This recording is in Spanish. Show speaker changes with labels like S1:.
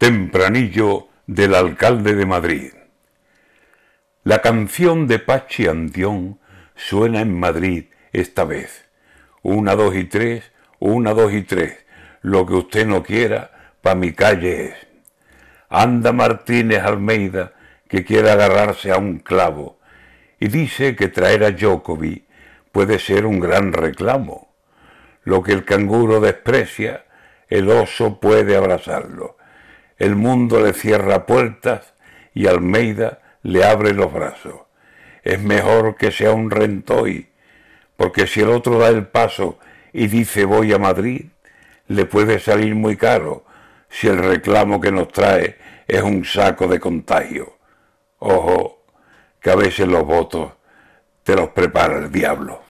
S1: Tempranillo del alcalde de Madrid. La canción de Pachi Andión suena en Madrid esta vez. Una, dos y tres, una, dos y tres. Lo que usted no quiera, pa' mi calle es. Anda Martínez Almeida que quiere agarrarse a un clavo y dice que traer a Jokovic puede ser un gran reclamo. Lo que el canguro desprecia, el oso puede abrazarlo. El mundo le cierra puertas y Almeida le abre los brazos. Es mejor que sea un rentoy, porque si el otro da el paso y dice voy a Madrid, le puede salir muy caro si el reclamo que nos trae es un saco de contagio. Ojo, que a veces los votos te los prepara el diablo.